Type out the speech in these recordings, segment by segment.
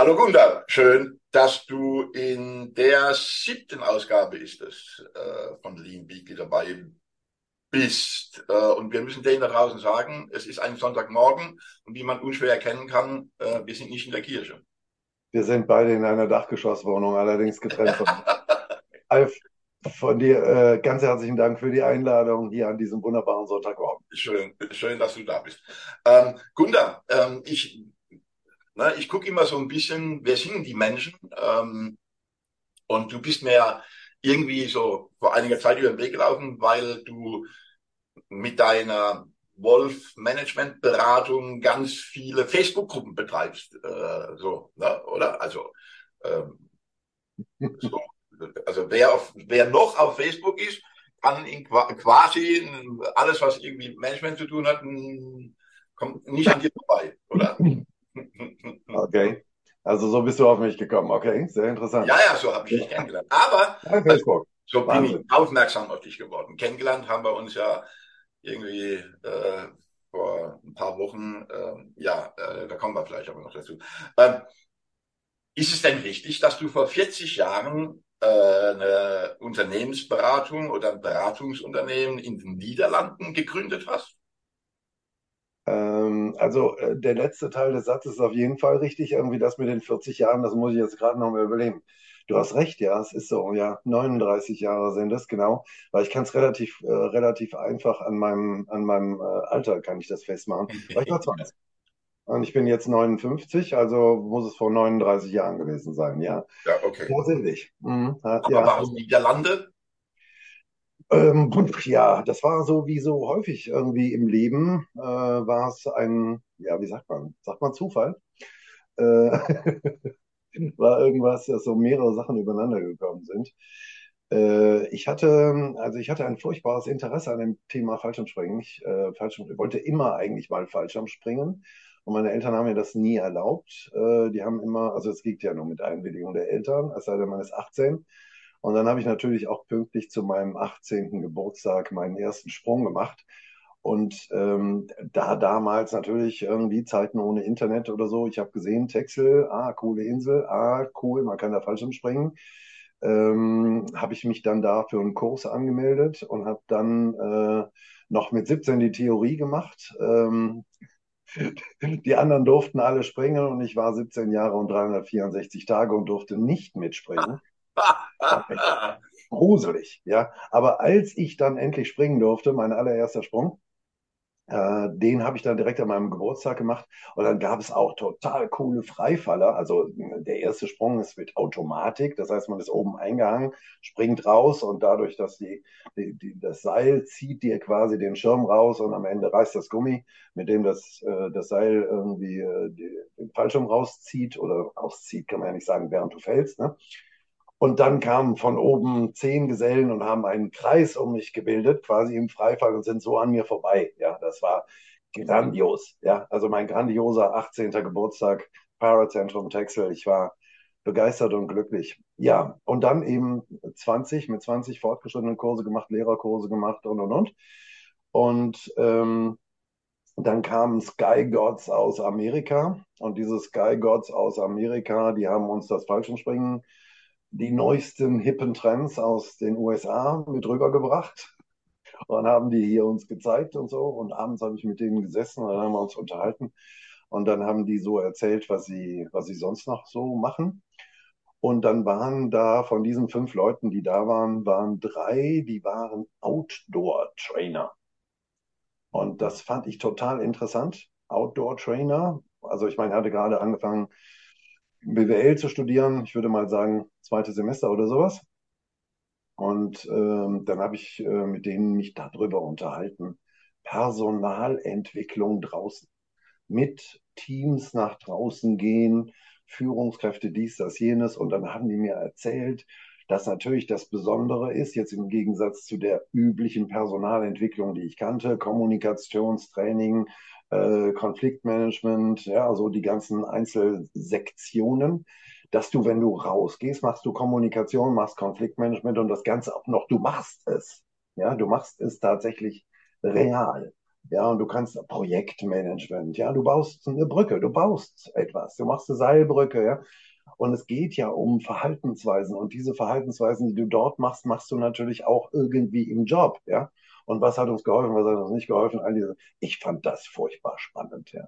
Hallo Gunda, schön, dass du in der siebten Ausgabe ist es äh, von Lean Beaky dabei bist. Äh, und wir müssen denen da draußen sagen, es ist ein Sonntagmorgen und wie man unschwer erkennen kann, äh, wir sind nicht in der Kirche. Wir sind beide in einer Dachgeschosswohnung, allerdings getrennt von. Alf, von dir äh, ganz herzlichen Dank für die Einladung hier an diesem wunderbaren Sonntagmorgen. Schön, schön, dass du da bist. Ähm, Gunda, ähm, ich, ne, ich gucke immer so ein bisschen, wer sind die Menschen? Ähm, und du bist mir irgendwie so vor einiger Zeit über den Weg gelaufen, weil du mit deiner Wolf Management Beratung ganz viele Facebook-Gruppen betreibst, äh, so, ne, oder? Also, ähm, so also wer, auf, wer noch auf Facebook ist, kann in quasi alles, was irgendwie mit Management zu tun hat, kommt nicht an dir vorbei, oder? Okay. Also so bist du auf mich gekommen. Okay, sehr interessant. Ja, ja, so habe ich dich kennengelernt. Aber ja, also, so bin ich aufmerksam auf dich geworden. Kennengelernt haben wir uns ja irgendwie äh, vor ein paar Wochen. Äh, ja, äh, da kommen wir vielleicht aber noch dazu. Ähm, ist es denn richtig, dass du vor 40 Jahren äh, eine Unternehmensberatung oder ein Beratungsunternehmen in den Niederlanden gegründet hast? Ähm, also äh, der letzte Teil des Satzes ist auf jeden Fall richtig. Irgendwie das mit den 40 Jahren, das muss ich jetzt gerade noch mal überlegen. Du hast recht, ja, es ist so, ja, 39 Jahre sind es, genau. Weil ich kann es relativ, äh, relativ einfach an meinem, an meinem äh, Alter kann ich das festmachen. Weil ich war 20. Und ich bin jetzt 59, also muss es vor 39 Jahren gewesen sein, ja. Ja, okay. Vorsichtig. Mhm. Ja, Aber warum Niederlande? Ähm, ja, das war so wie so häufig irgendwie im Leben, äh, war es ein, ja, wie sagt man, sagt man Zufall? Äh, war irgendwas, dass so mehrere Sachen übereinander gekommen sind. Äh, ich hatte, also ich hatte ein furchtbares Interesse an dem Thema Fallschirmspringen. Ich, äh, Fallschirm, wollte immer eigentlich mal Fallschirmspringen und meine Eltern haben mir das nie erlaubt. Äh, die haben immer, also es geht ja nur mit Einwilligung der Eltern, es sei denn, man ist 18. Und dann habe ich natürlich auch pünktlich zu meinem 18. Geburtstag meinen ersten Sprung gemacht. Und ähm, da damals natürlich irgendwie Zeiten ohne Internet oder so, ich habe gesehen, Texel, ah, coole Insel, ah, cool, man kann da Fallschirm springen. Ähm, habe ich mich dann da für einen Kurs angemeldet und habe dann äh, noch mit 17 die Theorie gemacht. Ähm, die anderen durften alle springen und ich war 17 Jahre und 364 Tage und durfte nicht mitspringen. Gruselig, ja. Aber als ich dann endlich springen durfte, mein allererster Sprung, äh, den habe ich dann direkt an meinem Geburtstag gemacht und dann gab es auch total coole Freifaller. Also der erste Sprung ist mit Automatik, das heißt, man ist oben eingehangen, springt raus und dadurch, dass die, die, die, das Seil zieht dir quasi den Schirm raus und am Ende reißt das Gummi, mit dem das, äh, das Seil irgendwie äh, den Fallschirm rauszieht oder rauszieht, kann man ja nicht sagen, während du fällst. Ne? Und dann kamen von oben zehn Gesellen und haben einen Kreis um mich gebildet, quasi im Freifall und sind so an mir vorbei. Ja, das war grandios. Ja, also mein grandioser 18. Geburtstag, Parazentrum Texel. Ich war begeistert und glücklich. Ja, und dann eben 20, mit 20 fortgeschrittenen Kurse gemacht, Lehrerkurse gemacht und und und. Und ähm, dann kamen Sky Gods aus Amerika und diese Sky Gods aus Amerika, die haben uns das Fallschirmspringen die neuesten hippen Trends aus den USA mit rübergebracht und haben die hier uns gezeigt und so. Und abends habe ich mit denen gesessen und dann haben wir uns unterhalten. Und dann haben die so erzählt, was sie, was sie sonst noch so machen. Und dann waren da von diesen fünf Leuten, die da waren, waren drei, die waren Outdoor-Trainer. Und das fand ich total interessant. Outdoor-Trainer. Also ich meine, er hatte gerade angefangen, BWL zu studieren. Ich würde mal sagen, zweites Semester oder sowas. Und ähm, dann habe ich äh, mit denen mich darüber unterhalten. Personalentwicklung draußen. Mit Teams nach draußen gehen, Führungskräfte, dies, das, jenes. Und dann haben die mir erzählt, dass natürlich das Besondere ist, jetzt im Gegensatz zu der üblichen Personalentwicklung, die ich kannte, Kommunikationstraining, äh, Konfliktmanagement, ja, also die ganzen Einzelsektionen, dass du, wenn du rausgehst, machst du Kommunikation, machst Konfliktmanagement und das Ganze auch noch, du machst es. Ja, du machst es tatsächlich real. Ja, und du kannst Projektmanagement, ja, du baust eine Brücke, du baust etwas, du machst eine Seilbrücke, ja. Und es geht ja um Verhaltensweisen. Und diese Verhaltensweisen, die du dort machst, machst du natürlich auch irgendwie im Job, ja. Und was hat uns geholfen, was hat uns nicht geholfen? All diese, ich fand das furchtbar spannend, ja.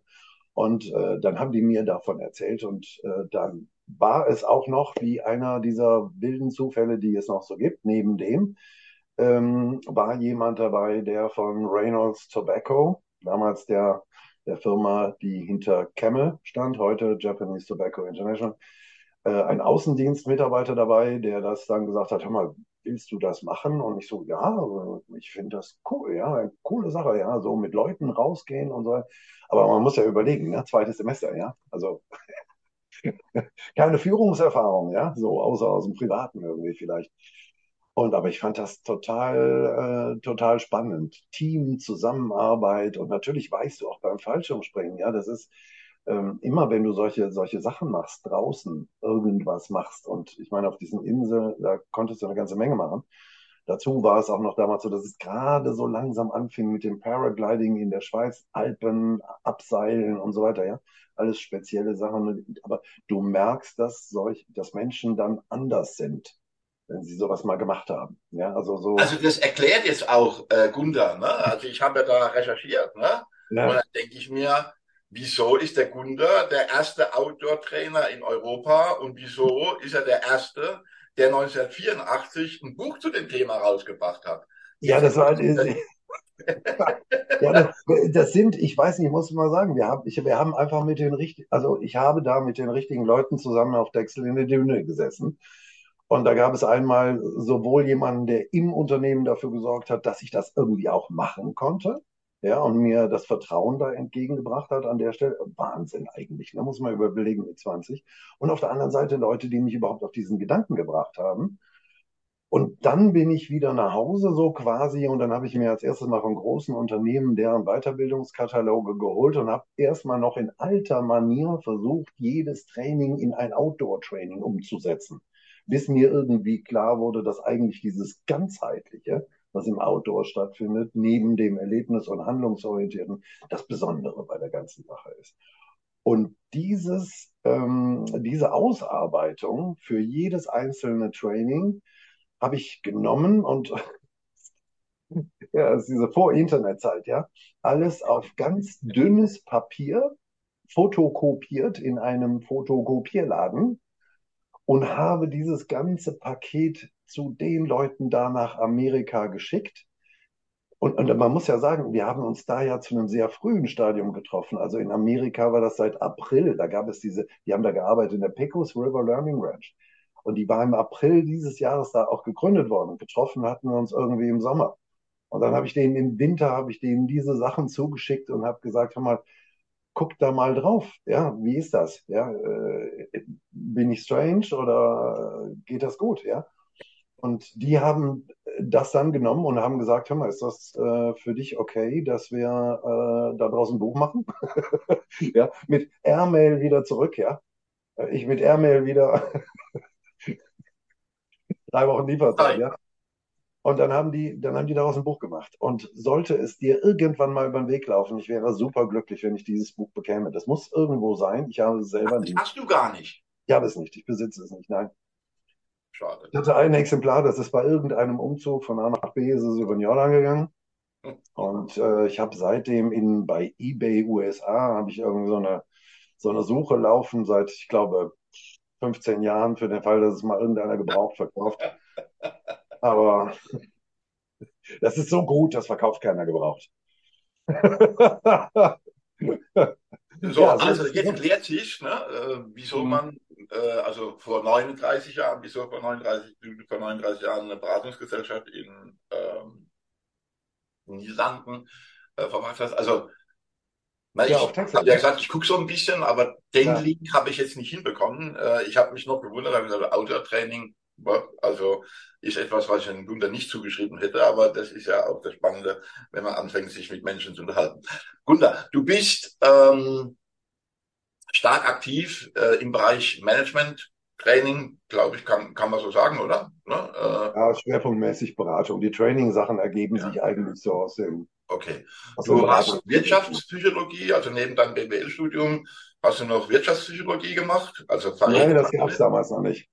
Und äh, dann haben die mir davon erzählt und äh, dann war es auch noch wie einer dieser wilden Zufälle, die es noch so gibt, neben dem, ähm, war jemand dabei, der von Reynolds Tobacco, damals der, der Firma, die hinter Camel stand, heute Japanese Tobacco International, äh, ein Außendienstmitarbeiter dabei, der das dann gesagt hat, hör mal, willst du das machen? Und ich so, ja, ich finde das cool, ja, coole Sache, ja, so mit Leuten rausgehen und so. Aber man muss ja überlegen, ne? zweites Semester, ja, also keine Führungserfahrung, ja, so außer aus dem Privaten irgendwie vielleicht. Und aber ich fand das total, äh, total spannend. Team, Zusammenarbeit und natürlich weißt du auch beim Fallschirmspringen, ja, das ist ähm, immer, wenn du solche, solche Sachen machst, draußen irgendwas machst und ich meine, auf diesen Inseln, da konntest du eine ganze Menge machen. Dazu war es auch noch damals so, dass es gerade so langsam anfing mit dem Paragliding in der Schweiz, Alpen, Abseilen und so weiter, ja. Alles spezielle Sachen. Aber du merkst, dass solch, dass Menschen dann anders sind wenn sie sowas mal gemacht haben. Ja, also so. Also das erklärt jetzt auch äh, Gunda, ne? Also ich habe ja da recherchiert, ne? Ja. Und dann denke ich mir, wieso ist der Gunda der erste Outdoor-Trainer in Europa und wieso ist er der erste, der 1984 ein Buch zu dem Thema rausgebracht hat? Ja, das war. ja, das, das, sind, ich weiß nicht, ich muss mal sagen, wir haben, ich, wir haben einfach mit den richtigen, also ich habe da mit den richtigen Leuten zusammen auf Dexel in der Düne gesessen und da gab es einmal sowohl jemanden, der im Unternehmen dafür gesorgt hat, dass ich das irgendwie auch machen konnte, ja, und mir das Vertrauen da entgegengebracht hat an der Stelle. Wahnsinn eigentlich, da ne, muss man überlegen mit 20. Und auf der anderen Seite Leute, die mich überhaupt auf diesen Gedanken gebracht haben. Und dann bin ich wieder nach Hause so quasi und dann habe ich mir als erstes mal von großen Unternehmen deren Weiterbildungskataloge geholt und habe erstmal noch in alter Manier versucht, jedes Training in ein Outdoor-Training umzusetzen bis mir irgendwie klar wurde, dass eigentlich dieses ganzheitliche, was im Outdoor stattfindet, neben dem Erlebnis- und Handlungsorientierten, das Besondere bei der ganzen Sache ist. Und dieses, ähm, diese Ausarbeitung für jedes einzelne Training habe ich genommen und ja, ist diese Vor-Internet-Zeit, ja, alles auf ganz dünnes Papier fotokopiert in einem Fotokopierladen und habe dieses ganze Paket zu den Leuten da nach Amerika geschickt. Und, und man muss ja sagen, wir haben uns da ja zu einem sehr frühen Stadium getroffen. Also in Amerika war das seit April. Da gab es diese, die haben da gearbeitet in der Pecos River Learning Ranch. Und die war im April dieses Jahres da auch gegründet worden. Getroffen hatten wir uns irgendwie im Sommer. Und dann habe ich denen im Winter, habe ich denen diese Sachen zugeschickt und habe gesagt, hör mal, guck da mal drauf. Ja, wie ist das? Ja, äh, bin ich strange oder geht das gut? Ja. Und die haben das dann genommen und haben gesagt, hör mal, ist das äh, für dich okay, dass wir äh, da draußen ein Buch machen? ja, mit Airmail wieder zurück, ja. Ich mit Airmail wieder drei Wochen Lieferzeit, ja. Und dann haben die, dann haben die daraus ein Buch gemacht. Und sollte es dir irgendwann mal über den Weg laufen, ich wäre super glücklich, wenn ich dieses Buch bekäme. Das muss irgendwo sein. Ich habe es selber nicht. Hast du gar nicht? Ich habe es nicht. Ich besitze es nicht. Nein. Schade. Ich hatte ein Exemplar, das ist bei irgendeinem Umzug von A nach B, ist es über den Jordan gegangen. Und äh, ich habe seitdem in, bei eBay USA, habe ich irgendwie so eine, so eine Suche laufen seit, ich glaube, 15 Jahren für den Fall, dass es mal irgendeiner gebraucht verkauft. Aber das ist so gut, das verkauft keiner gebraucht. So, ja, also jetzt klärt sich, ne, äh, wieso mhm. man, äh, also vor 39 Jahren, wieso vor 39, vor 39 Jahren eine Beratungsgesellschaft in ähm, Niederlanden äh, vermacht hat. Also, na, ja, ich habe ja gesagt, ich gucke so ein bisschen, aber den ja. Link habe ich jetzt nicht hinbekommen. Äh, ich habe mich noch gewundert, habe gesagt, Outdoor-Training also ist etwas, was ich einem Gunther nicht zugeschrieben hätte, aber das ist ja auch das Spannende, wenn man anfängt, sich mit Menschen zu unterhalten. Gunther, du bist ähm, stark aktiv äh, im Bereich Management, Training, glaube ich, kann, kann man so sagen, oder? Ne? Äh, Ja, schwerpunktmäßig Beratung. Die Training-Sachen ergeben Ja. sich eigentlich so aus dem, Okay. aus Du hast. Wirtschaftspsychologie, also neben deinem BWL-Studium hast du noch Wirtschaftspsychologie gemacht? Also Nein, das gab es damals noch nicht.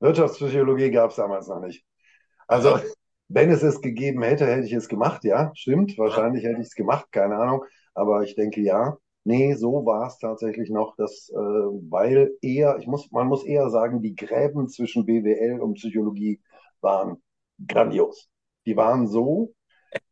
Wirtschaftspsychologie gab es damals noch nicht. Also, wenn es es gegeben hätte, hätte ich es gemacht, ja, stimmt. Wahrscheinlich hätte ich es gemacht, keine Ahnung. Aber ich denke ja. Nee, so war es tatsächlich noch, dass, äh, weil eher, ich muss, man muss eher sagen, die Gräben zwischen BWL und Psychologie waren grandios. Die waren so,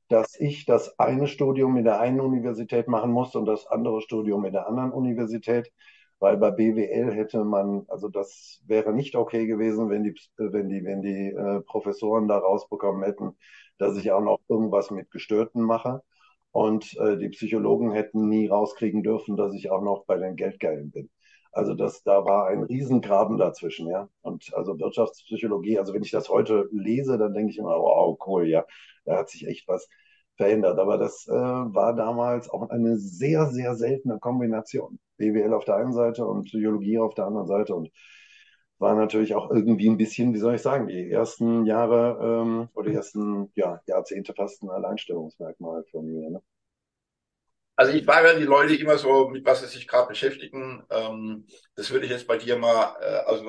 dass ich das eine Studium in der einen Universität machen musste und das andere Studium in der anderen Universität, weil bei BWL hätte man, also das wäre nicht okay gewesen, wenn die, wenn die, wenn die äh, Professoren da rausbekommen hätten, dass ich auch noch irgendwas mit Gestörten mache. Und äh, die Psychologen hätten nie rauskriegen dürfen, dass ich auch noch bei den Geldgeilen bin. Also das, da war ein Riesengraben dazwischen, ja. Und also Wirtschaftspsychologie, also wenn ich das heute lese, dann denke ich immer, wow, cool, ja, da hat sich echt was verändert. Aber das äh, war damals auch eine sehr, sehr seltene Kombination. BWL auf der einen Seite und Psychologie auf der anderen Seite. Und war natürlich auch irgendwie ein bisschen, wie soll ich sagen, die ersten Jahre ähm, oder die ersten ja, Jahrzehnte fast ein Alleinstellungsmerkmal von mir. Ne? Also ich frage die Leute immer so, mit was sie sich gerade beschäftigen. Ähm, das würde ich jetzt bei dir mal, äh, also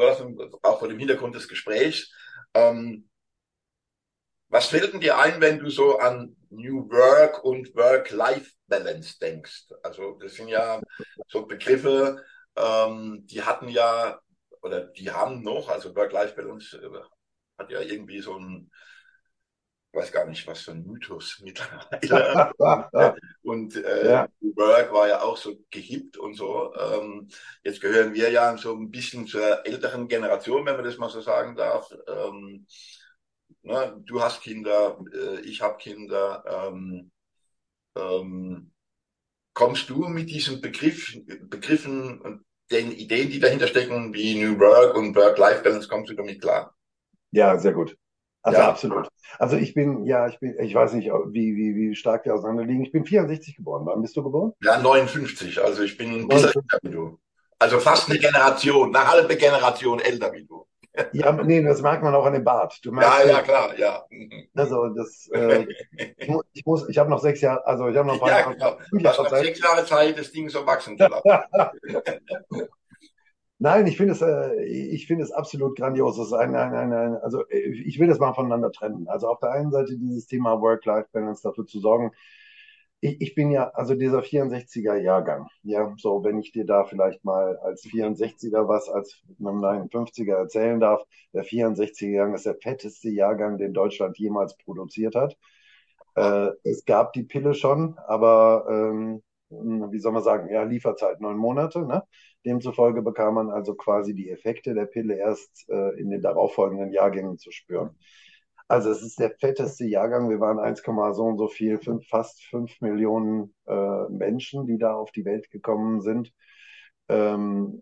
auch vor dem Hintergrund des Gesprächs. Ähm, was fällt denn dir ein, wenn du so an New Work und Work-Life-Balance denkst? Also das sind ja so Begriffe, ähm, die hatten ja oder die haben noch, also Work-Life-Balance äh, hat ja irgendwie so ein, weiß gar nicht, was für ein Mythos mittlerweile. und äh, Ja. New Work war ja auch so gehippt und so. Ähm, jetzt gehören wir ja so ein bisschen zur älteren Generation, wenn man das mal so sagen darf. Ähm, ne, du hast Kinder, äh, ich habe Kinder. Ähm, ähm, kommst du mit diesen Begriff, Begriffen und den Ideen, die dahinter stecken, wie New Work und Work-Life-Balance, kommst du damit klar? Ja, sehr gut. Also Ja. absolut. Also ich bin, ja, ich bin, ich weiß nicht, wie, wie, wie stark wir auseinander liegen. Ich bin 64 geboren. Wann bist du geboren? Ja, 59, also ich bin ein bisschen älter wie du. Also fast eine Generation, eine halbe Generation älter wie du. Ja, nee, das merkt man auch an dem Bart. Du Ja, merkst, ja, klar, ja. also das, äh, ich muss, ich muss, ich habe noch sechs Jahre, also ich habe noch ein paar Ja, Jahre, genau. Jahre Zeit. sechs Jahre Zeit, das Ding so wachsen zu lassen. Nein, ich finde es, äh, ich finde es absolut grandios. Es ist ein, ein, ein, ein, also äh, ich will das mal voneinander trennen. Also auf der einen Seite dieses Thema Work-Life-Balance dafür zu sorgen. Ich, ich bin ja, also dieser 64er Jahrgang, ja, so wenn ich dir da vielleicht mal als 64er was als einem 59er erzählen darf, der 64er Jahrgang ist der fetteste Jahrgang, den Deutschland jemals produziert hat. Äh, es gab die Pille schon, aber ähm, wie soll man sagen, ja, Lieferzeit neun Monate, ne? Demzufolge bekam man also quasi die Effekte der Pille erst äh, in den darauffolgenden Jahrgängen zu spüren. Also es ist der fetteste Jahrgang. Wir waren 1, so und so viel, fünf, fast fünf Millionen äh, Menschen, die da auf die Welt gekommen sind. Ähm,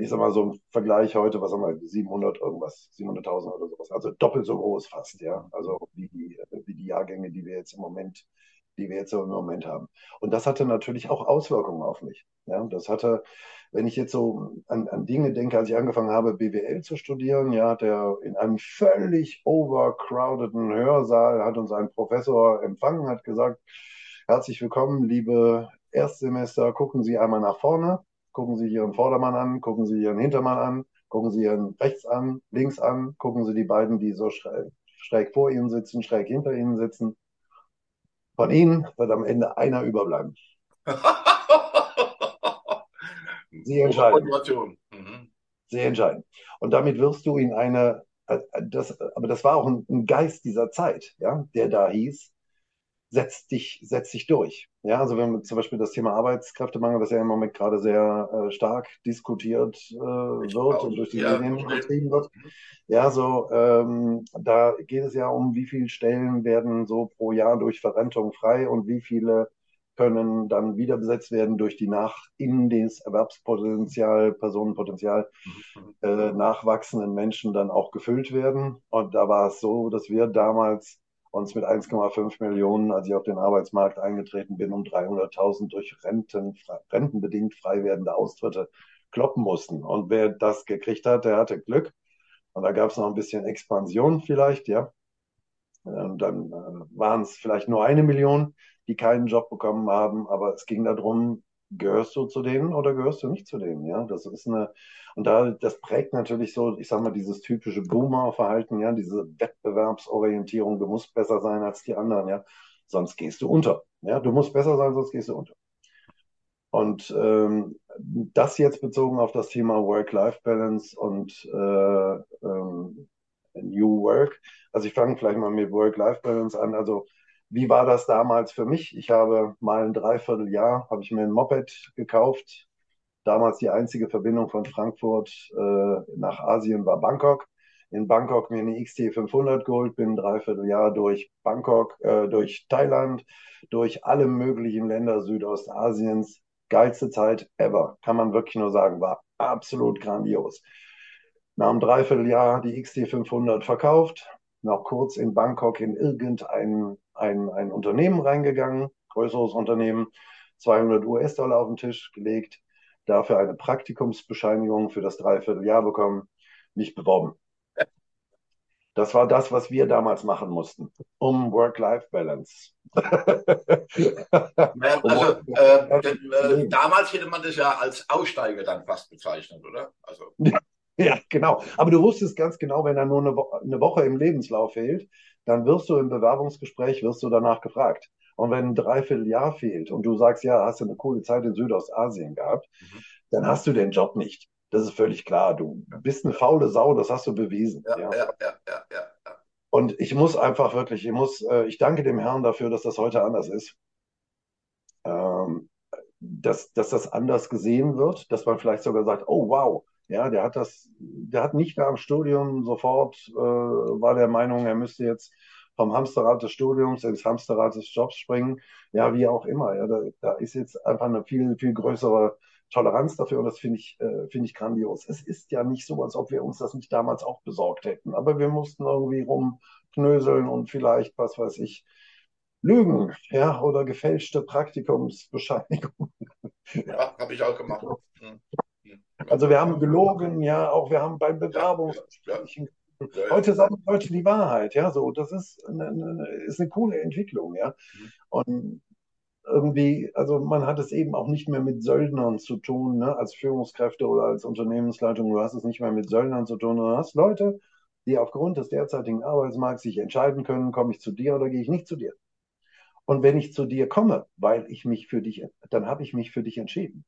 ich sag mal so im Vergleich heute, was haben wir, 700 irgendwas, 700.000 oder sowas. Also doppelt so groß fast, ja. Also wie die, wie die Jahrgänge, die wir jetzt im Moment, die wir jetzt so im Moment haben. Und das hatte natürlich auch Auswirkungen auf mich. Ja, das hatte, wenn ich jetzt so an, an Dinge denke, als ich angefangen habe, BWL zu studieren, ja, der in einem völlig overcrowdeden Hörsaal hat uns ein Professor empfangen, hat gesagt, herzlich willkommen, liebe Erstsemester, gucken Sie einmal nach vorne, gucken Sie Ihren Vordermann an, gucken Sie Ihren Hintermann an, gucken Sie Ihren rechts an, links an, gucken Sie die beiden, die so schräg, schräg vor Ihnen sitzen, schräg hinter Ihnen sitzen. Von Ihnen wird am Ende einer überbleiben. Sie entscheiden. Mhm. Sie entscheiden. Und damit wirst du in eine, äh, das, aber das war auch ein, ein Geist dieser Zeit, ja, der da hieß, setz dich, setz dich durch. Ja, also wenn zum Beispiel das Thema Arbeitskräftemangel, das ja im Moment gerade sehr äh, stark diskutiert äh, wird und durch die Ja, Medien betrieben wird. Ja, so ähm, da geht es ja um, wie viele Stellen werden so pro Jahr durch Verrentung frei und wie viele können dann wieder besetzt werden durch die nach in das Erwerbspotenzial, Personenpotenzial äh, nachwachsenden Menschen dann auch gefüllt werden. Und da war es so, dass wir damals uns mit 1,5 Millionen, als ich auf den Arbeitsmarkt eingetreten bin, um 300.000 durch Renten, rentenbedingt frei werdende Austritte kloppen mussten. Und wer das gekriegt hat, der hatte Glück. Und da gab es noch ein bisschen Expansion vielleicht, ja. Und dann äh, waren es vielleicht nur eine Million, die keinen Job bekommen haben, aber es ging darum, gehörst du zu denen oder gehörst du nicht zu denen? Ja, das ist eine, und da, das prägt natürlich so, ich sag mal, dieses typische Boomer-Verhalten, ja, diese Wettbewerbsorientierung, du musst besser sein als die anderen, ja, sonst gehst du unter. Ja, du musst besser sein, sonst gehst du unter. Und ähm, das jetzt bezogen auf das Thema Work-Life-Balance und äh, ähm, New Work. Also ich fange vielleicht mal mit Work-Life-Balance an. Also wie war das damals für mich? Ich habe mal ein Dreivierteljahr, habe ich mir ein Moped gekauft. Damals die einzige Verbindung von Frankfurt äh, nach Asien war Bangkok. In Bangkok mir eine XT500 geholt, bin ein Dreivierteljahr durch Bangkok, äh, durch Thailand, durch alle möglichen Länder Südostasiens. Geilste Zeit ever, kann man wirklich nur sagen, war absolut grandios. Nach einem Dreivierteljahr die XT500 verkauft, noch kurz in Bangkok in irgendein ein, ein Unternehmen reingegangen, größeres Unternehmen, 200 US-Dollar auf den Tisch gelegt, dafür eine Praktikumsbescheinigung für das Dreivierteljahr bekommen, mich beworben. Das war das, was wir damals machen mussten, um Work-Life-Balance. also, äh, äh, damals hätte man das ja als Aussteiger dann fast bezeichnet, oder? Also. Ja, genau. Aber du wusstest ganz genau, wenn da nur eine Woche im Lebenslauf fehlt, dann wirst du im Bewerbungsgespräch, wirst du danach gefragt. Und wenn ein Dreivierteljahr fehlt und du sagst, ja, hast du eine coole Zeit in Südostasien gehabt, mhm. dann hast du den Job nicht. Das ist völlig klar. Du bist eine faule Sau, das hast du bewiesen. Ja, ja, ja, ja, ja. ja. Und ich muss einfach wirklich, ich muss, äh, ich danke dem Herrn dafür, dass das heute anders ist. Ähm, dass, dass das anders gesehen wird, dass man vielleicht sogar sagt, oh wow, ja, der hat das, der hat nicht nach dem Studium sofort, äh, war der Meinung, er müsste jetzt vom Hamsterrad des Studiums ins Hamsterrad des Jobs springen. Ja, wie auch immer. Ja, da, da ist jetzt einfach eine viel, viel größere Toleranz dafür und das finde ich, äh, finde ich grandios. Es ist ja nicht so, als ob wir uns das nicht damals auch besorgt hätten, aber wir mussten irgendwie rumknöseln und vielleicht, was weiß ich, lügen, ja, oder gefälschte Praktikumsbescheinigungen. Ja, habe ich auch gemacht. Hm. Also wir haben gelogen, ja, auch wir haben beim Bewerbungsgesprächen. Heute sagen Leute die Wahrheit, ja, so. Das ist eine, eine, ist eine coole Entwicklung, ja. Mhm. Und irgendwie, also man hat es eben auch nicht mehr mit Söldnern zu tun, ne, als Führungskräfte oder als Unternehmensleitung. Du hast es nicht mehr mit Söldnern zu tun. Du hast Leute, die aufgrund des derzeitigen Arbeitsmarkts sich entscheiden können, komme ich zu dir oder gehe ich nicht zu dir. Und wenn ich zu dir komme, weil ich mich für dich, dann habe ich mich für dich entschieden.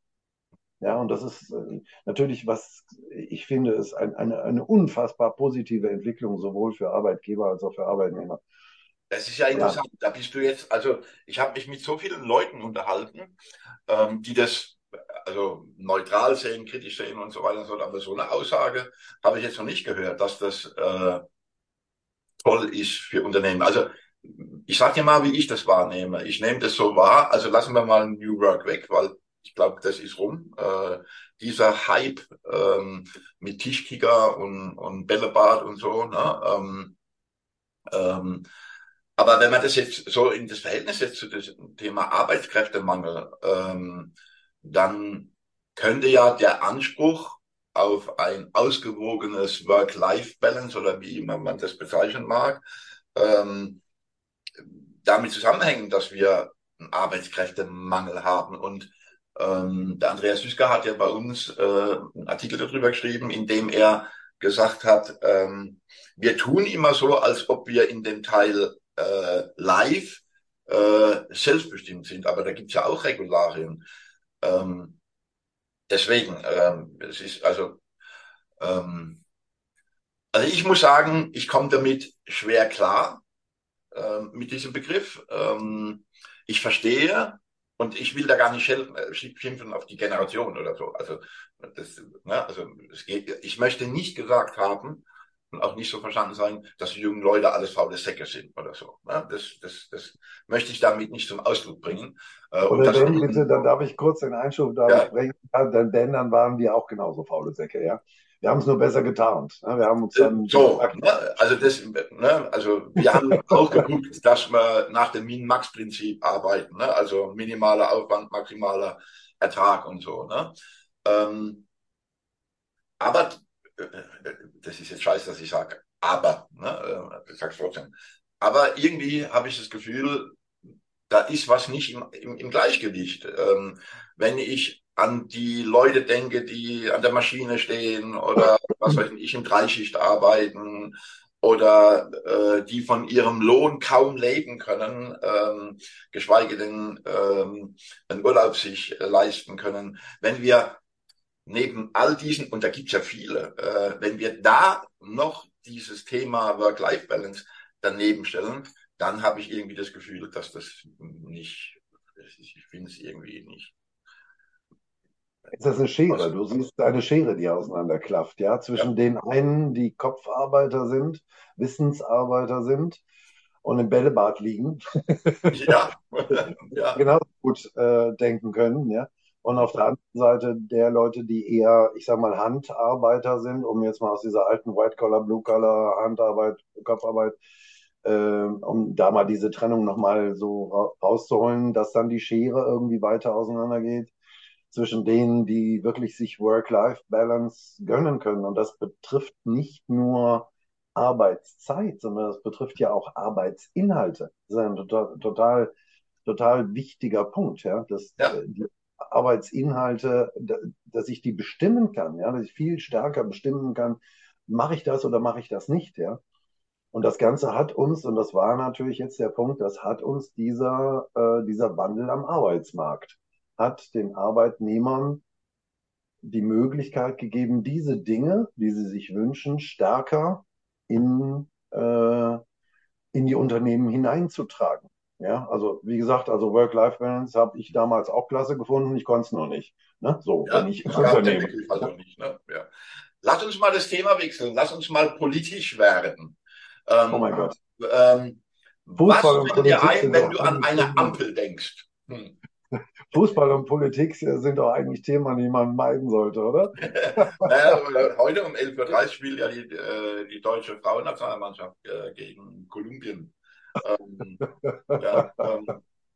Ja, und das ist äh, natürlich, was ich finde, ist ein, eine, eine unfassbar positive Entwicklung, sowohl für Arbeitgeber als auch für Arbeitnehmer. Das ist ja interessant. Ja. Da bist du jetzt, also ich habe mich mit so vielen Leuten unterhalten, ähm, die das also neutral sehen, kritisch sehen und so weiter und so. Aber so eine Aussage habe ich jetzt noch nicht gehört, dass das äh, toll ist für Unternehmen. Also ich sage dir mal, wie ich das wahrnehme. Ich nehme das so wahr. Also lassen wir mal New Work weg, weil ich glaube, das ist rum. Äh, dieser Hype ähm, mit Tischkicker und, und Bällebad und so. Ne? Ähm, ähm, aber wenn man das jetzt so in das Verhältnis jetzt zu dem Thema Arbeitskräftemangel, ähm, dann könnte ja der Anspruch auf ein ausgewogenes Work-Life-Balance oder wie immer man das bezeichnen mag, ähm, damit zusammenhängen, dass wir einen Arbeitskräftemangel haben. Und ähm, der Andreas Süßker hat ja bei uns äh, einen Artikel darüber geschrieben, in dem er gesagt hat, ähm, wir tun immer so, als ob wir in dem Teil äh, live äh, selbstbestimmt sind, aber da gibt's ja auch Regularien. Ähm, deswegen, ähm, es ist also, ähm, also ich muss sagen, ich komme damit schwer klar äh, mit diesem Begriff. Ähm, ich verstehe, und ich will da gar nicht äh, schimpfen auf die Generation oder so. Also, das, ne, also es geht, ich möchte nicht gesagt haben und auch nicht so verstanden sein, dass die jungen Leute alles faule Säcke sind oder so. Ne? Das, das, das möchte ich damit nicht zum Ausdruck bringen. Äh, und oder wenn, bitte, dann darf ich kurz den Einschub da ja. sprechen. Denn dann waren die auch genauso faule Säcke, ja. Wir haben es nur besser getarnt. Ne? Wir haben uns dann so, ne? also das, ne? also wir haben auch geguckt, dass wir nach dem Min-Max-Prinzip arbeiten, ne? also minimaler Aufwand, maximaler Ertrag und so. Ne? Ähm, aber das ist jetzt scheiße, dass ich sage, aber, ne, ich sag's trotzdem. Aber irgendwie habe ich das Gefühl, da ist was nicht im, im, im Gleichgewicht. Ähm, wenn ich an die Leute denke, die an der Maschine stehen oder was weiß ich, im Dreischicht arbeiten oder äh, die von ihrem Lohn kaum leben können, ähm, geschweige denn ähm, einen Urlaub sich äh, leisten können. Wenn wir neben all diesen, und da gibt's ja viele, äh, wenn wir da noch dieses Thema Work-Life-Balance daneben stellen, dann habe ich irgendwie das Gefühl, dass das nicht, ich finde es irgendwie nicht. Ist das eine Schere? Du siehst eine Schere, die auseinanderklafft, ja, zwischen ja. den einen, die Kopfarbeiter sind, Wissensarbeiter sind und im Bällebad liegen. Ja, ja. genau gut äh, denken können, ja. Und auf der anderen Seite der Leute, die eher, ich sag mal, Handarbeiter sind, um jetzt mal aus dieser alten White-Collar, Blue-Collar, Handarbeit, Kopfarbeit, äh, um da mal diese Trennung nochmal so rauszuholen, dass dann die Schere irgendwie weiter auseinandergeht zwischen denen, die wirklich sich Work-Life-Balance gönnen können. Und das betrifft nicht nur Arbeitszeit, sondern das betrifft ja auch Arbeitsinhalte. Das ist ein total, total, total wichtiger Punkt, ja, dass ja. die Arbeitsinhalte, dass ich die bestimmen kann, ja, dass ich viel stärker bestimmen kann, mache ich das oder mache ich das nicht, ja. Und das Ganze hat uns, und das war natürlich jetzt der Punkt, das hat uns dieser, äh, dieser Wandel am Arbeitsmarkt, hat den Arbeitnehmern die Möglichkeit gegeben, diese Dinge, die sie sich wünschen, stärker in, äh, in die Unternehmen hineinzutragen. Ja, also wie gesagt, also Work-Life-Balance habe ich damals auch klasse gefunden, ich konnte es noch nicht. Ne? So, ja, wenn ich Unternehmen. Also nicht, ne? ja. Lass uns mal das Thema wechseln, lass uns mal politisch werden. Ähm, oh mein Gott. Ähm, was fällt dir ein, wenn du an eine Ampel denkst? Hm. Fußball und Politik sind doch eigentlich Themen, die man meiden sollte, oder? naja, heute um 11.30 Uhr spielt ja die, äh, die deutsche Frauennationalmannschaft äh, gegen Kolumbien. Ähm, ja, ähm,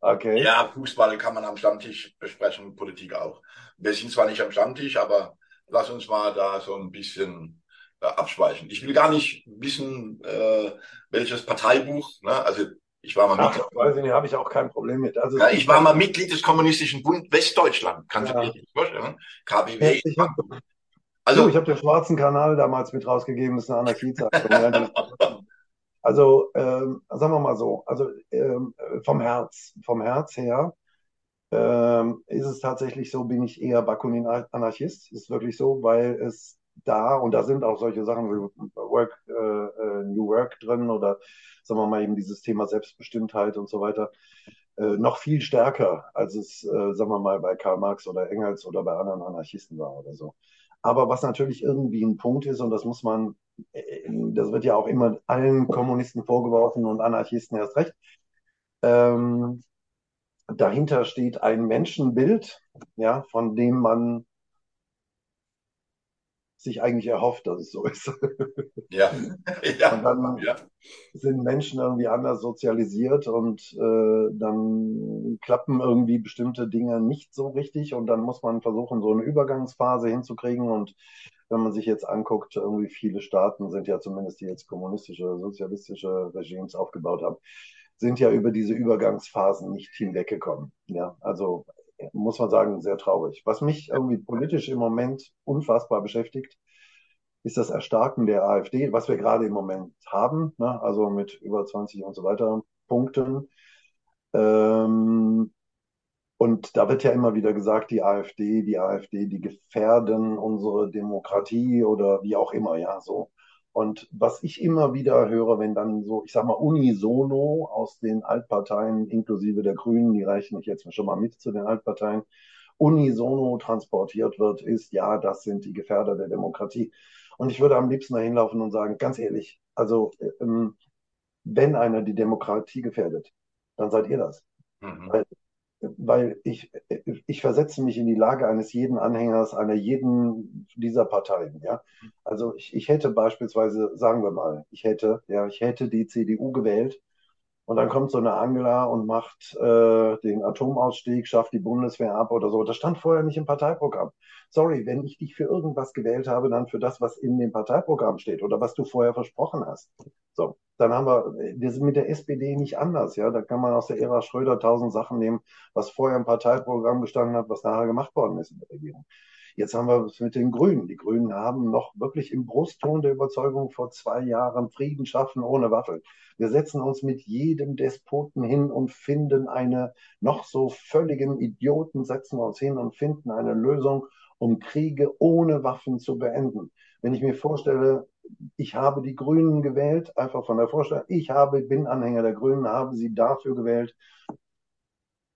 okay. ja, Fußball kann man am Stammtisch besprechen, Politik auch. Wir sind zwar nicht am Stammtisch, aber lass uns mal da so ein bisschen äh, abschweichen. Ich will gar nicht wissen, äh, welches Parteibuch, ne? also ich war mal Mitglied. Weiß ich nicht, habe ich auch kein Problem mit. Also ja, ich war mal Mitglied des Kommunistischen Bund Westdeutschland. Kannst ja. du dir das vorstellen? KBW. Ja, also, so, ich habe den Schwarzen Kanal damals mit rausgegeben, das ist eine Anarchiezeitung. also, ähm, sagen wir mal so, also ähm, vom Herz, vom Herz her ähm, ist es tatsächlich so, bin ich eher Bakunin-Anarchist. Ist wirklich so, weil es da, und da sind auch solche Sachen wie Work, äh, äh, New Work drin oder sagen wir mal eben dieses Thema Selbstbestimmtheit und so weiter, äh, noch viel stärker, als es, äh, sagen wir mal, bei Karl Marx oder Engels oder bei anderen Anarchisten war oder so. Aber was natürlich irgendwie ein Punkt ist, und das muss man, äh, das wird ja auch immer allen Kommunisten vorgeworfen und Anarchisten erst recht, ähm, dahinter steht ein Menschenbild, ja, von dem man sich eigentlich erhofft, dass es so ist. Ja. ja. Und dann ja. sind Menschen irgendwie anders sozialisiert und äh, dann klappen irgendwie bestimmte Dinge nicht so richtig und dann muss man versuchen, so eine Übergangsphase hinzukriegen und wenn man sich jetzt anguckt, irgendwie viele Staaten sind ja zumindest die jetzt kommunistische, sozialistische Regimes aufgebaut haben, sind ja über diese Übergangsphasen nicht hinweggekommen. Ja, also muss man sagen, sehr traurig. Was mich irgendwie politisch im Moment unfassbar beschäftigt, ist das Erstarken der AfD, was wir gerade im Moment haben, ne? also mit über 20 und so weiter Punkten. Ähm, und da wird ja immer wieder gesagt, die AfD, die AfD, die gefährden unsere Demokratie oder wie auch immer, ja, so. Und was ich immer wieder höre, wenn dann so, ich sag mal, unisono aus den Altparteien, inklusive der Grünen, die rechne ich jetzt schon mal mit zu den Altparteien, unisono transportiert wird, ist, ja, das sind die Gefährder der Demokratie. Und ich würde am liebsten dahin laufen und sagen, ganz ehrlich, also ähm, wenn einer die Demokratie gefährdet, dann seid ihr das. Mhm. Weil weil ich, ich versetze mich in die Lage eines jeden Anhängers einer jeden dieser Parteien, ja. Also ich, ich hätte beispielsweise, sagen wir mal, ich hätte, ja, ich hätte die CDU gewählt Und dann kommt so eine Angela und macht äh, den Atomausstieg, schafft die Bundeswehr ab oder so. Das stand vorher nicht im Parteiprogramm. Sorry, wenn ich dich für irgendwas gewählt habe, dann für das, was in dem Parteiprogramm steht oder was du vorher versprochen hast. So, dann haben wir, wir sind mit der SPD nicht anders, ja. Da kann man aus der Ära Schröder tausend Sachen nehmen, was vorher im Parteiprogramm gestanden hat, was nachher gemacht worden ist in der Regierung. Jetzt haben wir es mit den Grünen. Die Grünen haben noch wirklich im Brustton der Überzeugung vor zwei Jahren Frieden schaffen ohne Waffen. Wir setzen uns mit jedem Despoten hin und finden eine noch so völligen Idioten, setzen wir uns hin und finden eine Lösung, um Kriege ohne Waffen zu beenden. Wenn ich mir vorstelle, ich habe die Grünen gewählt, einfach von der Vorstellung, ich habe, bin Anhänger der Grünen, habe sie dafür gewählt.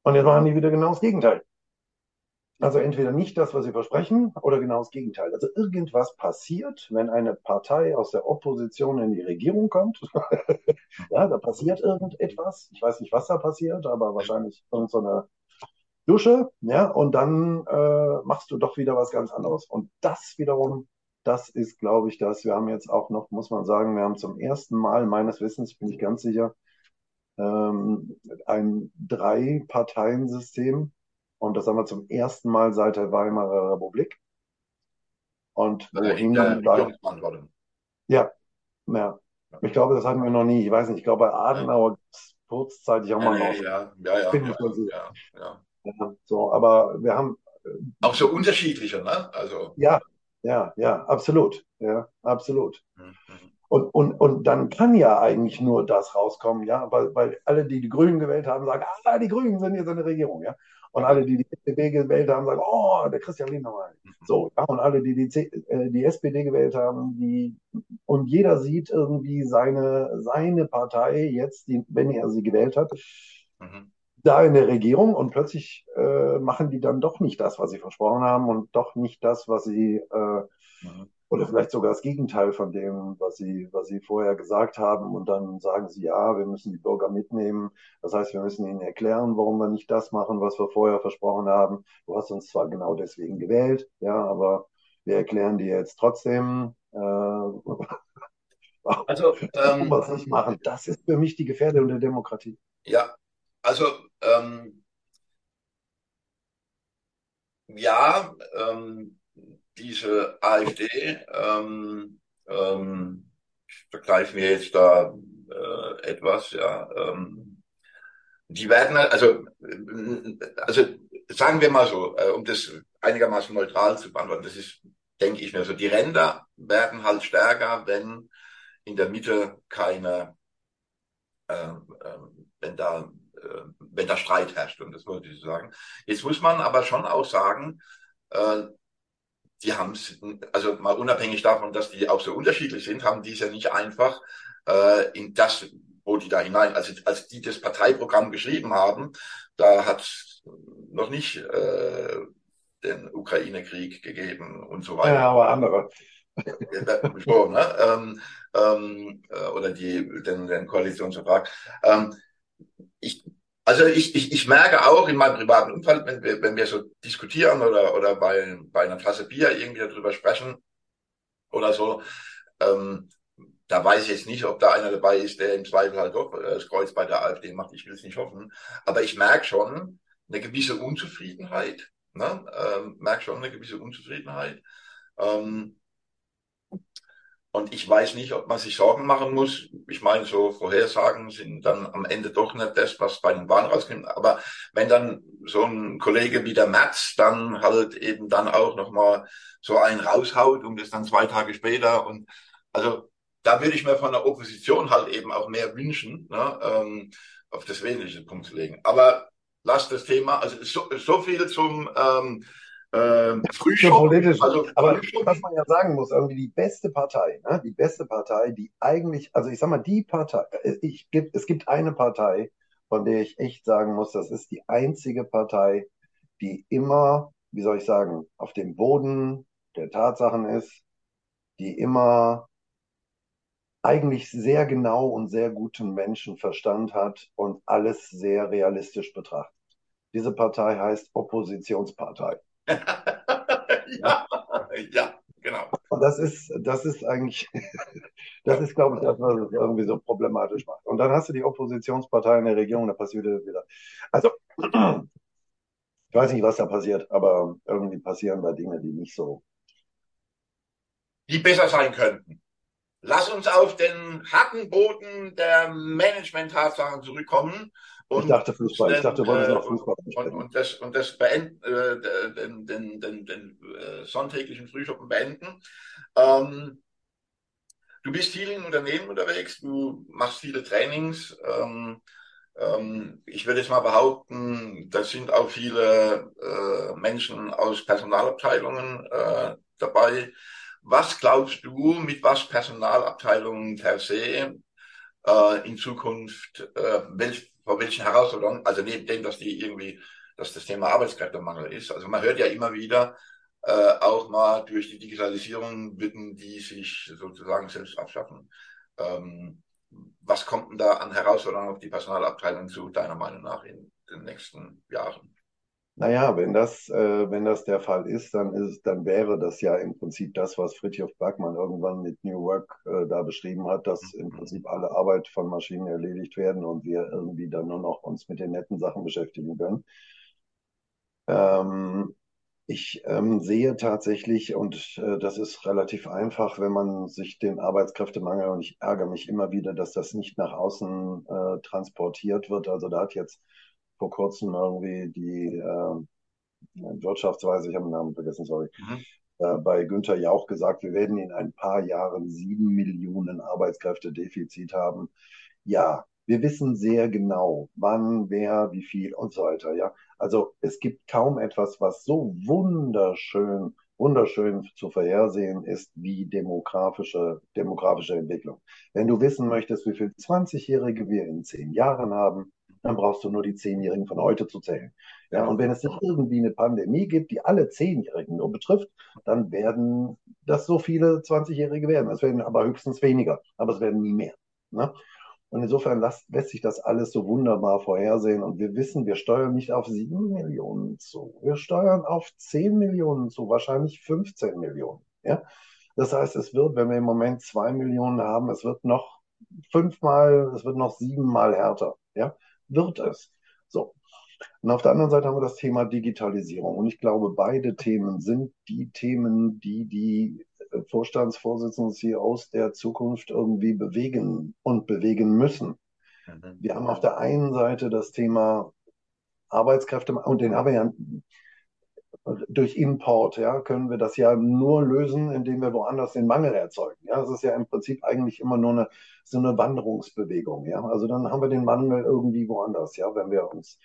Und jetzt machen die wieder genau das Gegenteil. Also entweder nicht das, was sie versprechen, oder genau das Gegenteil. Also irgendwas passiert, wenn eine Partei aus der Opposition in die Regierung kommt. ja, da passiert irgendetwas. Ich weiß nicht, was da passiert, aber wahrscheinlich irgendeine Dusche. Ja, und dann äh, machst du doch wieder was ganz anderes. Und das wiederum, das ist, glaube ich, das. Wir haben jetzt auch noch, muss man sagen, wir haben zum ersten Mal meines Wissens, bin ich ganz sicher, ähm, ein Drei-Parteien-System und das haben wir zum ersten Mal seit der Weimarer Republik. Und wohin dann Ja, ja. Ich glaube, das hatten wir noch nie. Ich weiß nicht, ich glaube, bei Adenauer kurzzeitig auch mal noch. Ja, ja, ja. Bin ja, ja, ja. So, aber wir haben. Äh, auch so unterschiedliche, ne? Also. Ja, ja, ja, absolut. Ja, absolut. Mhm. Und, und, und dann kann ja eigentlich nur das rauskommen, ja, weil, weil alle, die die Grünen gewählt haben, sagen, ah, die Grünen sind jetzt in der Regierung, ja. Und alle, die die FDP gewählt haben, sagen, oh, der Christian Lindner. Mhm. So, ja, und alle, die die, C äh, die SPD gewählt haben, die, und jeder sieht irgendwie seine, seine Partei jetzt, die, wenn er sie gewählt hat, mhm. Da in der Regierung und plötzlich äh, machen die dann doch nicht das, was sie versprochen haben und doch nicht das, was sie äh, mhm. Oder vielleicht sogar das Gegenteil von dem, was Sie, was Sie vorher gesagt haben. Und dann sagen Sie, ja, wir müssen die Bürger mitnehmen. Das heißt, wir müssen ihnen erklären, warum wir nicht das machen, was wir vorher versprochen haben. Du hast uns zwar genau deswegen gewählt, ja, aber wir erklären dir jetzt trotzdem, äh, also, ähm, was nicht machen. Das ist für mich die Gefährdung der Demokratie. Ja, also ähm, ja, ähm, diese AfD, ähm, ähm, ich vergleiche mir jetzt da äh, etwas, ja, ähm, die werden, also, also sagen wir mal so, äh, um das einigermaßen neutral zu beantworten, das ist, denke ich mir so, die Ränder werden halt stärker, wenn in der Mitte keine, äh, äh, wenn da wenn da Streit herrscht, und das wollte ich sagen. Jetzt muss man aber schon auch sagen, äh, die haben es, also mal unabhängig davon, dass die auch so unterschiedlich sind, haben die es ja nicht einfach äh, in das, wo die da hinein, also als die das Parteiprogramm geschrieben haben, da hat noch nicht äh, den Ukraine-Krieg gegeben und so weiter. Ja, aber andere. so, ne? ähm, ähm, äh, oder die, den, den Koalitionsvertrag. Ähm, ich, also ich, ich, ich merke auch in meinem privaten Umfeld, wenn wir, wenn wir so diskutieren oder, oder bei, bei einer Tasse Bier irgendwie darüber sprechen oder so, ähm, da weiß ich jetzt nicht, ob da einer dabei ist, der im Zweifel halt doch das Kreuz bei der AfD macht. Ich will es nicht hoffen. Aber ich merke schon eine gewisse Unzufriedenheit. Ne? Ähm, merke schon eine gewisse Unzufriedenheit. Ähm, und ich weiß nicht, ob man sich Sorgen machen muss. Ich meine, so Vorhersagen sind dann am Ende doch nicht das, was bei den Wahlen rauskommt. Aber wenn dann so ein Kollege wie der Merz dann halt eben dann auch nochmal so einen raushaut und das dann zwei Tage später und also da würde ich mir von der Opposition halt eben auch mehr wünschen, ne, ähm, auf das wesentliche Punkt zu legen. Aber lass das Thema, also so, so viel zum ähm, ähm, politisch. Also, aber was man ja sagen muss, irgendwie die beste Partei, ne? die beste Partei, die eigentlich, also ich sag mal, die Partei, äh, ich, gibt, es gibt eine Partei, von der ich echt sagen muss, das ist die einzige Partei, die immer, wie soll ich sagen, auf dem Boden der Tatsachen ist, die immer eigentlich sehr genau und sehr guten Menschenverstand hat und alles sehr realistisch betrachtet. Diese Partei heißt Oppositionspartei. ja, ja, genau. Und das ist, das ist eigentlich, Das ist, glaube ich, das, was es irgendwie so problematisch macht. Und dann hast du die Oppositionspartei in der Regierung, da passiert wieder. Also, ich weiß nicht, was da passiert, aber irgendwie passieren da Dinge, die nicht so. Die besser sein könnten. Lass uns auf den harten Boden der Management-Tatsachen zurückkommen. Und ich dachte Fußball, ich dachte, wir wollen noch Fußball und, und, das, und das beenden, äh, den, den, den, den äh, sonntäglichen Frühschoppen beenden. Ähm, du bist viel in Unternehmen unterwegs, du machst viele Trainings. Ähm, ähm, ich würde jetzt mal behaupten, da sind auch viele äh, Menschen aus Personalabteilungen äh, dabei. Was glaubst du, mit was Personalabteilungen per se äh, in Zukunft, äh, welch, vor welchen Herausforderungen, also neben dem, dass die irgendwie, dass das Thema Arbeitskräftemangel ist. Also man hört ja immer wieder, äh, auch mal durch die Digitalisierung würden die sich sozusagen selbst abschaffen. Ähm, was kommt denn da an Herausforderungen auf die Personalabteilung zu, deiner Meinung nach, in den nächsten Jahren? Naja, wenn das, äh, wenn das der Fall ist, dann ist, dann wäre das ja im Prinzip das, was Fritjof Bergmann irgendwann mit New Work äh, da beschrieben hat, dass im Prinzip alle Arbeit von Maschinen erledigt werden und wir irgendwie dann nur noch uns mit den netten Sachen beschäftigen können. Ähm, ich ähm, sehe tatsächlich, und äh, das ist relativ einfach, wenn man sich den Arbeitskräftemangel, und ich ärgere mich immer wieder, dass das nicht nach außen äh, transportiert wird. Also da hat jetzt vor kurzem irgendwie die äh, Wirtschaftsweise, ich habe den Namen vergessen, sorry, mhm. äh, bei Günther Jauch gesagt, wir werden in ein paar Jahren sieben Millionen Arbeitskräftedefizit haben. Ja, wir wissen sehr genau, wann, wer, wie viel und so weiter. Ja, also es gibt kaum etwas, was so wunderschön, wunderschön zu vorhersehen ist wie demografische, demografische Entwicklung. Wenn du wissen möchtest, wie viele 20-Jährige wir in zehn Jahren haben, dann brauchst du nur die Zehnjährigen von heute zu zählen. Ja, und wenn es nicht irgendwie eine Pandemie gibt, die alle Zehnjährigen nur betrifft, dann werden das so viele 20-Jährige werden. Es werden aber höchstens weniger, aber es werden nie mehr. Ne? Und insofern lässt, lässt sich das alles so wunderbar vorhersehen. Und wir wissen, wir steuern nicht auf sieben Millionen zu. Wir steuern auf zehn Millionen zu, wahrscheinlich 15 Millionen. Ja? Das heißt, es wird, wenn wir im Moment zwei Millionen haben, es wird noch fünfmal, es wird noch siebenmal härter. Ja? Wird es. So. Und auf der anderen Seite haben wir das Thema Digitalisierung. Und ich glaube, beide Themen sind die Themen, die die äh, Vorstandsvorsitzenden CEOs der Zukunft irgendwie bewegen und bewegen müssen. Mhm. Wir haben auf der einen Seite das Thema Arbeitskräfte, und den haben wir ja durch Import, ja, können wir das ja nur lösen, indem wir woanders den Mangel erzeugen. Ja, das ist ja im Prinzip eigentlich immer nur eine, so eine Wanderungsbewegung, ja. Also dann haben wir den Mangel irgendwie woanders, ja, wenn wir uns,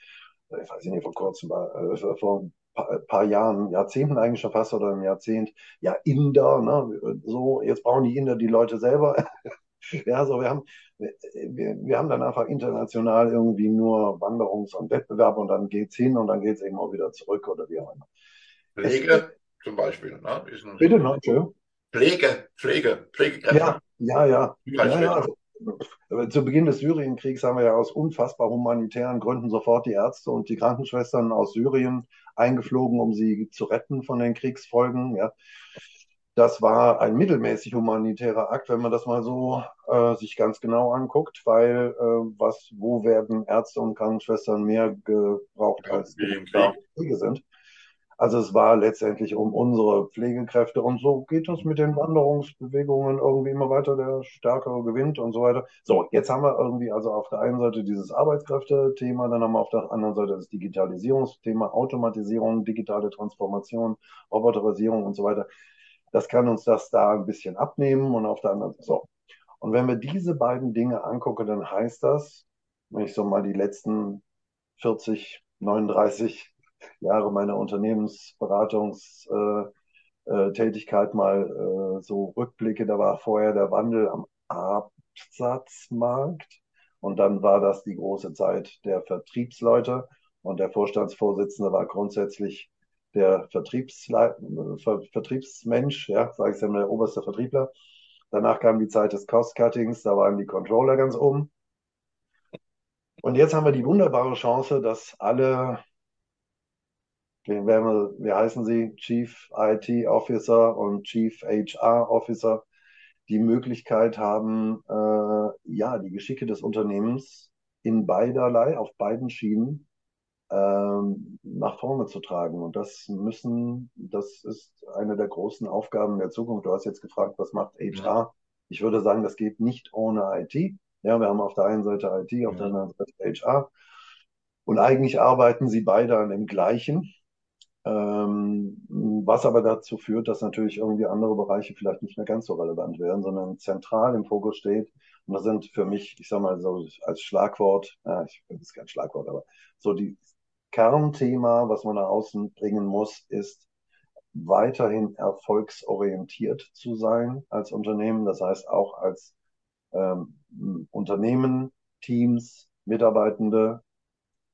ich weiß nicht, vor kurzem, äh, vor ein paar, paar, Jahren, Jahrzehnten eigentlich schon fast oder ein Jahrzehnt, ja, Inder, ne, so, jetzt brauchen die Inder die Leute selber. ja, so, wir haben, wir, wir haben dann einfach international irgendwie nur Wanderungs- und Wettbewerb und dann geht's hin und dann geht's eben auch wieder zurück oder wie auch immer. Pflege zum Beispiel. Ne? Bitte, ne? Pflege, Pflege, Pflegekräfte. Ja, ja, ja. ja, ja also, zu Beginn des Syrienkriegs haben wir ja aus unfassbar humanitären Gründen sofort die Ärzte und die Krankenschwestern aus Syrien eingeflogen, um sie zu retten von den Kriegsfolgen. Ja. Das war ein mittelmäßig humanitärer Akt, wenn man das mal so äh, sich ganz genau anguckt, weil äh, was, wo werden Ärzte und Krankenschwestern mehr gebraucht ja, als die Kriege sind. Also es war letztendlich um unsere Pflegekräfte und so geht es mit den Wanderungsbewegungen irgendwie immer weiter, der Stärkere gewinnt und so weiter. So, jetzt haben wir irgendwie also auf der einen Seite dieses Arbeitskräfte-Thema, dann haben wir auf der anderen Seite das Digitalisierungsthema, Automatisierung, digitale Transformation, Roboterisierung und so weiter. Das kann uns das da ein bisschen abnehmen und auf der anderen Seite so. Und wenn wir diese beiden Dinge angucken, dann heißt das, wenn ich so mal die letzten 40, 39 Jahre meiner Unternehmensberatungstätigkeit äh, äh, mal äh, so rückblicke, da war vorher der Wandel am Absatzmarkt und dann war das die große Zeit der Vertriebsleute und der Vorstandsvorsitzende war grundsätzlich der Vertriebsle Ver Vertriebsmensch, ja, sage ich mal, der oberste Vertriebler. Danach kam die Zeit des Cost-Cuttings, da waren die Controller ganz oben. Und jetzt haben wir die wunderbare Chance, dass alle wir, wie heißen sie? Chief IT Officer und Chief HR Officer, die Möglichkeit haben, äh, ja, die Geschicke des Unternehmens in beiderlei, auf beiden Schienen ähm, nach vorne zu tragen. Und das müssen, das ist eine der großen Aufgaben der Zukunft. Du hast jetzt gefragt, was macht HR? Ich würde sagen, das geht nicht ohne IT. Ja, wir haben auf der einen Seite IT, auf der anderen Seite HR. Und eigentlich arbeiten sie beide an dem gleichen. Ähm, was aber dazu führt, dass natürlich irgendwie andere Bereiche vielleicht nicht mehr ganz so relevant werden, sondern zentral im Fokus steht. Und das sind für mich, ich sag mal so als Schlagwort, äh, ich finde es kein Schlagwort, aber so die Kernthema, was man nach außen bringen muss, ist weiterhin erfolgsorientiert zu sein als Unternehmen. Das heißt auch als ähm, Unternehmen, Teams, Mitarbeitende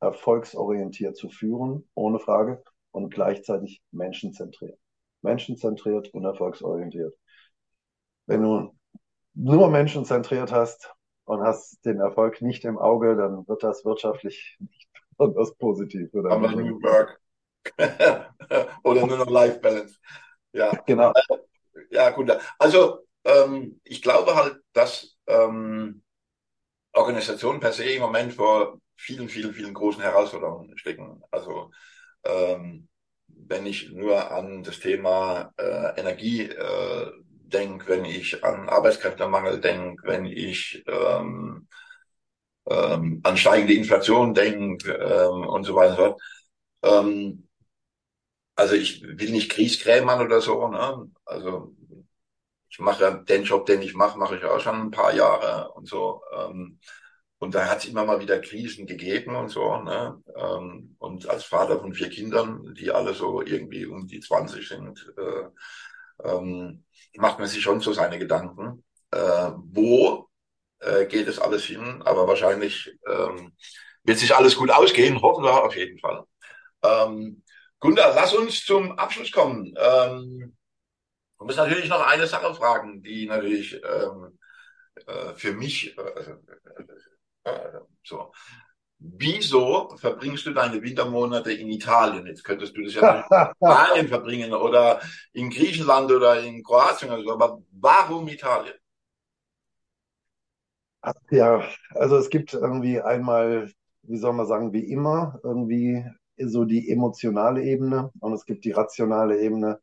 erfolgsorientiert zu führen, ohne Frage und gleichzeitig menschenzentriert. Menschenzentriert und erfolgsorientiert. Wenn du nur menschenzentriert hast und hast den Erfolg nicht im Auge, dann wird das wirtschaftlich nicht besonders positiv. Oder Aber New Work. oder nur noch Life Balance. Ja, genau. Ja, gut. Also ähm, ich glaube halt, dass ähm, Organisationen per se im Moment vor vielen, vielen, vielen großen Herausforderungen stecken. Also ähm, wenn ich nur an das Thema äh, Energie äh, denke, wenn ich an Arbeitskräftemangel denke, wenn ich ähm, ähm, an steigende Inflation denke ähm, und so weiter. Ähm, also ich will nicht Kriegskrämern oder so. Ne? Also ich mache den Job, den ich mache, mache ich auch schon ein paar Jahre und so. Ähm, und da hat es immer mal wieder Krisen gegeben und so. Ne? Ähm, und als Vater von vier Kindern, die alle so irgendwie um die 20 sind, äh, ähm, macht man sich schon so seine Gedanken. Äh, wo äh, geht es alles hin? Aber wahrscheinlich ähm, wird sich alles gut ausgehen, hoffen wir auf jeden Fall. Ähm, Gunda, lass uns zum Abschluss kommen. Ähm, ich muss natürlich noch eine Sache fragen, die natürlich ähm, äh, für mich äh, so. Wieso verbringst du deine Wintermonate in Italien? Jetzt könntest du das ja in Spanien verbringen oder in Griechenland oder in Kroatien oder so, aber warum Italien? Ja, also es gibt irgendwie einmal, wie soll man sagen, wie immer, irgendwie so die emotionale Ebene und es gibt die rationale Ebene.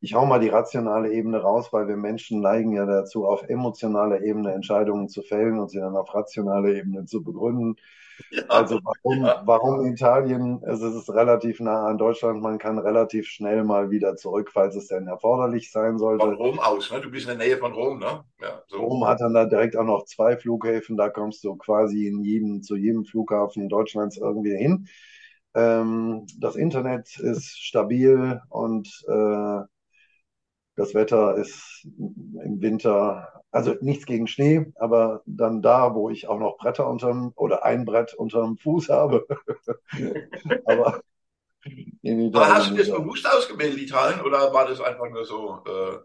Ich hau mal die rationale Ebene raus, weil wir Menschen neigen ja dazu, auf emotionaler Ebene Entscheidungen zu fällen und sie dann auf rationaler Ebene zu begründen. Ja, also warum, warum Italien? Es ist relativ nah an Deutschland. Man kann relativ schnell mal wieder zurück, falls es denn erforderlich sein sollte. Von Rom aus, ne? Du bist in der Nähe von Rom, ne? Ja, so. Rom hat dann da direkt auch noch zwei Flughäfen. Da kommst du quasi in jedem, zu jedem Flughafen Deutschlands irgendwie hin. Ähm, das Internet ist stabil und äh, das Wetter ist im Winter, also nichts gegen Schnee, aber dann da, wo ich auch noch Bretter unterm oder ein Brett unterm Fuß habe. aber aber hast du das bewusst ausgewählt, Italien, oder war das einfach nur so? Äh,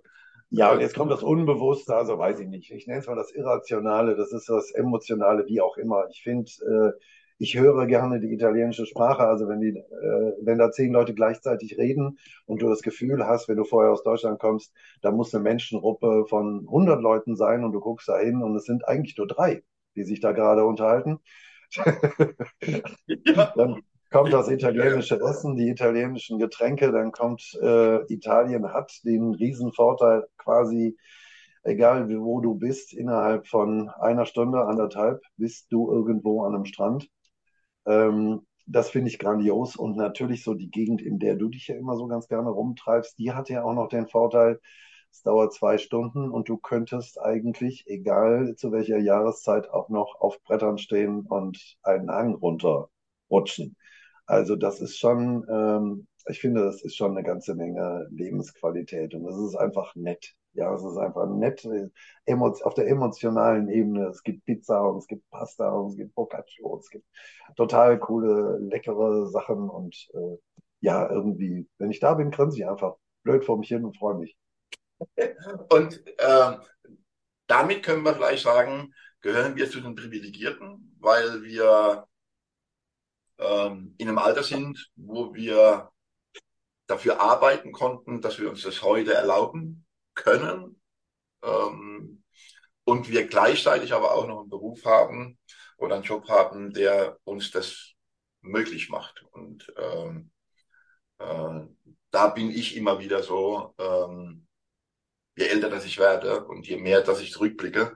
ja, und jetzt kommt das Unbewusste, also weiß ich nicht. Ich nenne es mal das Irrationale, das ist das Emotionale, wie auch immer. Ich finde, äh, ich höre gerne die italienische Sprache. Also wenn die, äh, wenn da zehn Leute gleichzeitig reden und du das Gefühl hast, wenn du vorher aus Deutschland kommst, da muss eine Menschengruppe von 100 Leuten sein und du guckst da hin und es sind eigentlich nur drei, die sich da gerade unterhalten. ja. Dann kommt das italienische Essen, die italienischen Getränke, dann kommt äh, Italien hat den Riesenvorteil quasi egal wo du bist, innerhalb von einer Stunde, anderthalb, bist du irgendwo an einem Strand. Ähm, das finde ich grandios. Und natürlich so die Gegend, in der du dich ja immer so ganz gerne rumtreibst, die hat ja auch noch den Vorteil, es dauert zwei Stunden und du könntest eigentlich, egal zu welcher Jahreszeit, auch noch auf Brettern stehen und einen Hang runterrutschen. Also das ist schon, ähm, ich finde, das ist schon eine ganze Menge Lebensqualität und das ist einfach nett. Ja, es ist einfach nett auf der emotionalen Ebene. Es gibt Pizza und es gibt Pasta und es gibt Boccaccio und es gibt total coole, leckere Sachen und äh, ja, irgendwie, wenn ich da bin, grinse ich einfach blöd vor mich hin und freue mich. Und äh, damit können wir vielleicht sagen, gehören wir zu den Privilegierten, weil wir ähm, in einem Alter sind, wo wir dafür arbeiten konnten, dass wir uns das heute erlauben können. Ähm, und wir gleichzeitig aber auch noch einen Beruf haben oder einen Job haben, der uns das möglich macht. Und ähm, äh, da bin ich immer wieder so, ähm, je älter dass ich werde und je mehr, dass ich zurückblicke,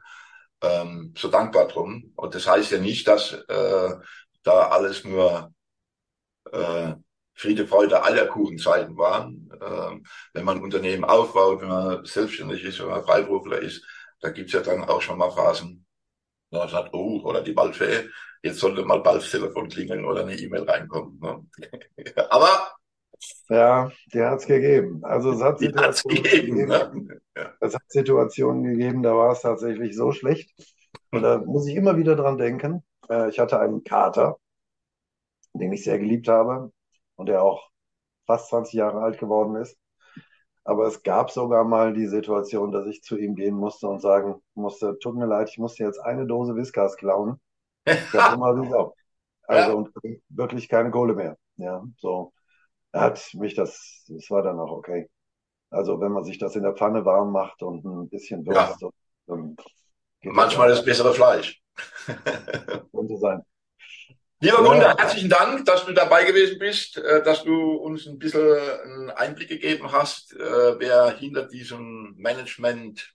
ähm, so dankbar drum. Und das heißt ja nicht, dass äh, da alles nur äh, Friede, Freude, Eierkuchenzeiten waren. Ähm, wenn man ein Unternehmen aufbaut, wenn man selbstständig ist, wenn man Freiberufler ist, da gibt's ja dann auch schon mal Phasen, wo man sagt, oh, oder die Balfee, jetzt sollte mal bald das Telefon klingeln oder eine E-Mail reinkommen. Ne? Aber ja, die hat's gegeben. Also es hat Situationen gegeben, gegeben ne? es hat Situationen gegeben, da war es tatsächlich so schlecht. Und da muss ich immer wieder dran denken. Äh, ich hatte einen Kater, den ich sehr geliebt habe und der auch fast 20 Jahre alt geworden ist. Aber es gab sogar mal die Situation, dass ich zu ihm gehen musste und sagen musste, tut mir leid, ich musste jetzt eine Dose Whiskas klauen. Habe immer wieder. Also ja. und wirklich keine Kohle mehr. Ja, so. Er hat mich das, das war dann auch okay. Also wenn man sich das in der Pfanne warm macht und ein bisschen würzt, ja. dann geht Manchmal das bessere Fleisch. Könnte sein. Lieber Gunter, ja. herzlichen Dank, dass du dabei gewesen bist, äh, dass du uns ein bisschen einen Einblick gegeben hast, äh, wer hinter diesem Management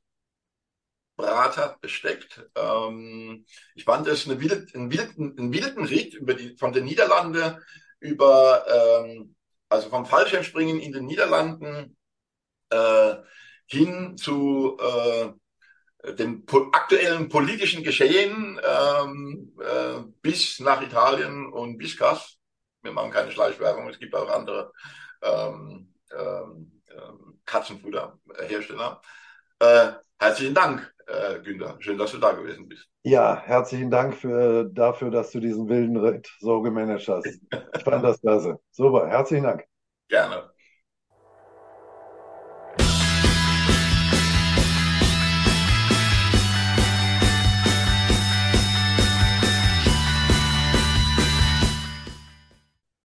Brater steckt. Ähm, ich fand es eine wild, einen, wilden, einen wilden Ritt über die, von den Niederlanden über, ähm, also vom Fallschirmspringen in den Niederlanden äh, hin zu dem po aktuellen politischen Geschehen ähm, äh, bis nach Italien und bis Kass. Wir machen keine Schleichwerbung, es gibt auch andere ähm, ähm, ähm Katzenfutterhersteller. Äh, herzlichen Dank, äh, Günther. Schön, dass du da gewesen bist. Ja, herzlichen Dank für, dafür, dass du diesen wilden Ritt so gemanagt hast. Ich fand das klasse. Super, herzlichen Dank. Gerne.